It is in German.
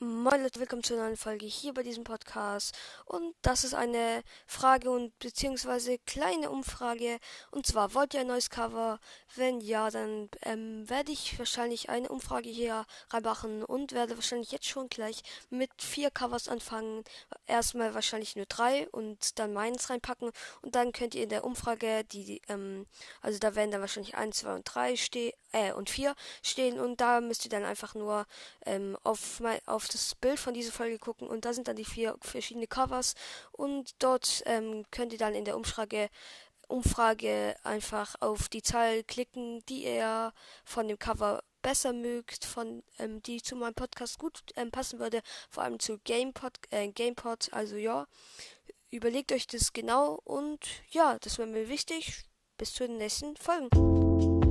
Moin Leute, willkommen zu einer neuen Folge hier bei diesem Podcast. Und das ist eine Frage und beziehungsweise kleine Umfrage. Und zwar, wollt ihr ein neues Cover? Wenn ja, dann ähm, werde ich wahrscheinlich eine Umfrage hier reinmachen und werde wahrscheinlich jetzt schon gleich mit vier Covers anfangen. Erstmal wahrscheinlich nur drei und dann meins reinpacken. Und dann könnt ihr in der Umfrage die, ähm, also da werden dann wahrscheinlich eins, zwei und drei stehen, äh, und vier stehen. Und da müsst ihr dann einfach nur ähm, auf, mein, das Bild von dieser Folge gucken und da sind dann die vier verschiedene Covers und dort ähm, könnt ihr dann in der Umfrage Umfrage einfach auf die Zahl klicken, die ihr von dem Cover besser mögt, von ähm, die zu meinem Podcast gut ähm, passen würde, vor allem zu GamePod, äh, GamePod. Also ja, überlegt euch das genau und ja, das wäre mir wichtig. Bis zu den nächsten Folgen.